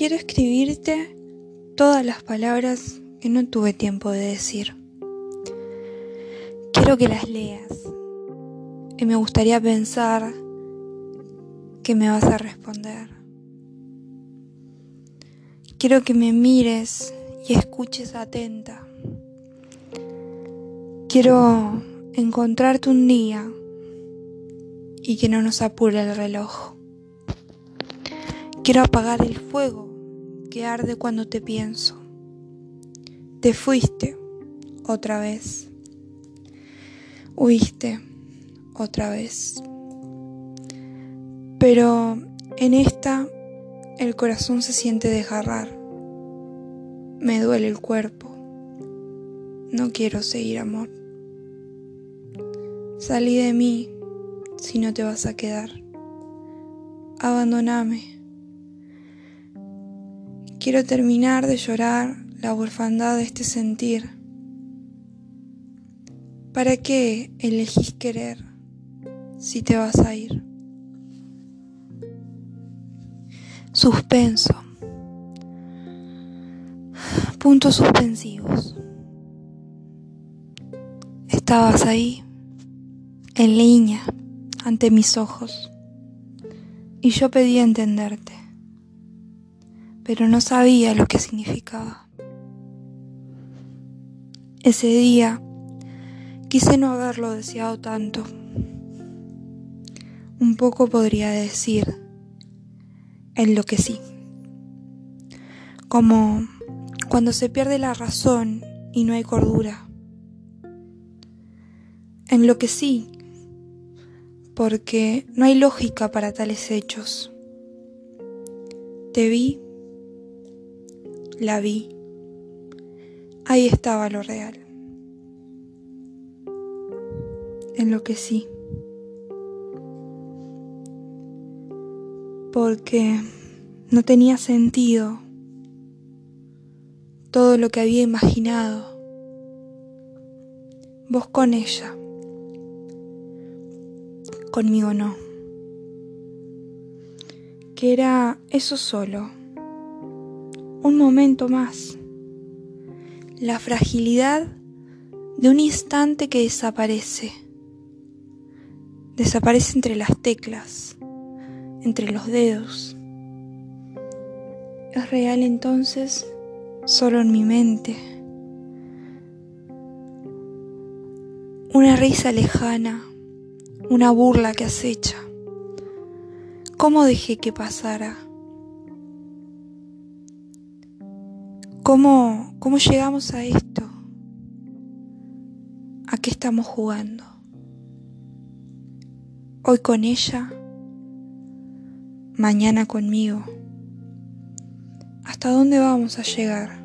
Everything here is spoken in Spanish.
quiero escribirte todas las palabras que no tuve tiempo de decir. Quiero que las leas y me gustaría pensar que me vas a responder. Quiero que me mires y escuches atenta. Quiero encontrarte un día y que no nos apure el reloj. Quiero apagar el fuego que arde cuando te pienso. Te fuiste otra vez. Huiste otra vez. Pero en esta el corazón se siente desgarrar. Me duele el cuerpo. No quiero seguir, amor. Salí de mí si no te vas a quedar. Abandoname. Quiero terminar de llorar la orfandad de este sentir. ¿Para qué elegís querer si te vas a ir? Suspenso. Puntos suspensivos. Estabas ahí, en línea, ante mis ojos, y yo pedía entenderte pero no sabía lo que significaba. Ese día quise no haberlo deseado tanto. Un poco podría decir enloquecí. Como cuando se pierde la razón y no hay cordura. Enloquecí porque no hay lógica para tales hechos. Te vi la vi. Ahí estaba lo real. En lo que sí. Porque no tenía sentido todo lo que había imaginado. Vos con ella. Conmigo no. Que era eso solo un momento más. La fragilidad de un instante que desaparece. Desaparece entre las teclas, entre los dedos. Es real entonces solo en mi mente. Una risa lejana, una burla que acecha. ¿Cómo dejé que pasara? ¿Cómo, ¿Cómo llegamos a esto? ¿A qué estamos jugando? Hoy con ella, mañana conmigo. ¿Hasta dónde vamos a llegar?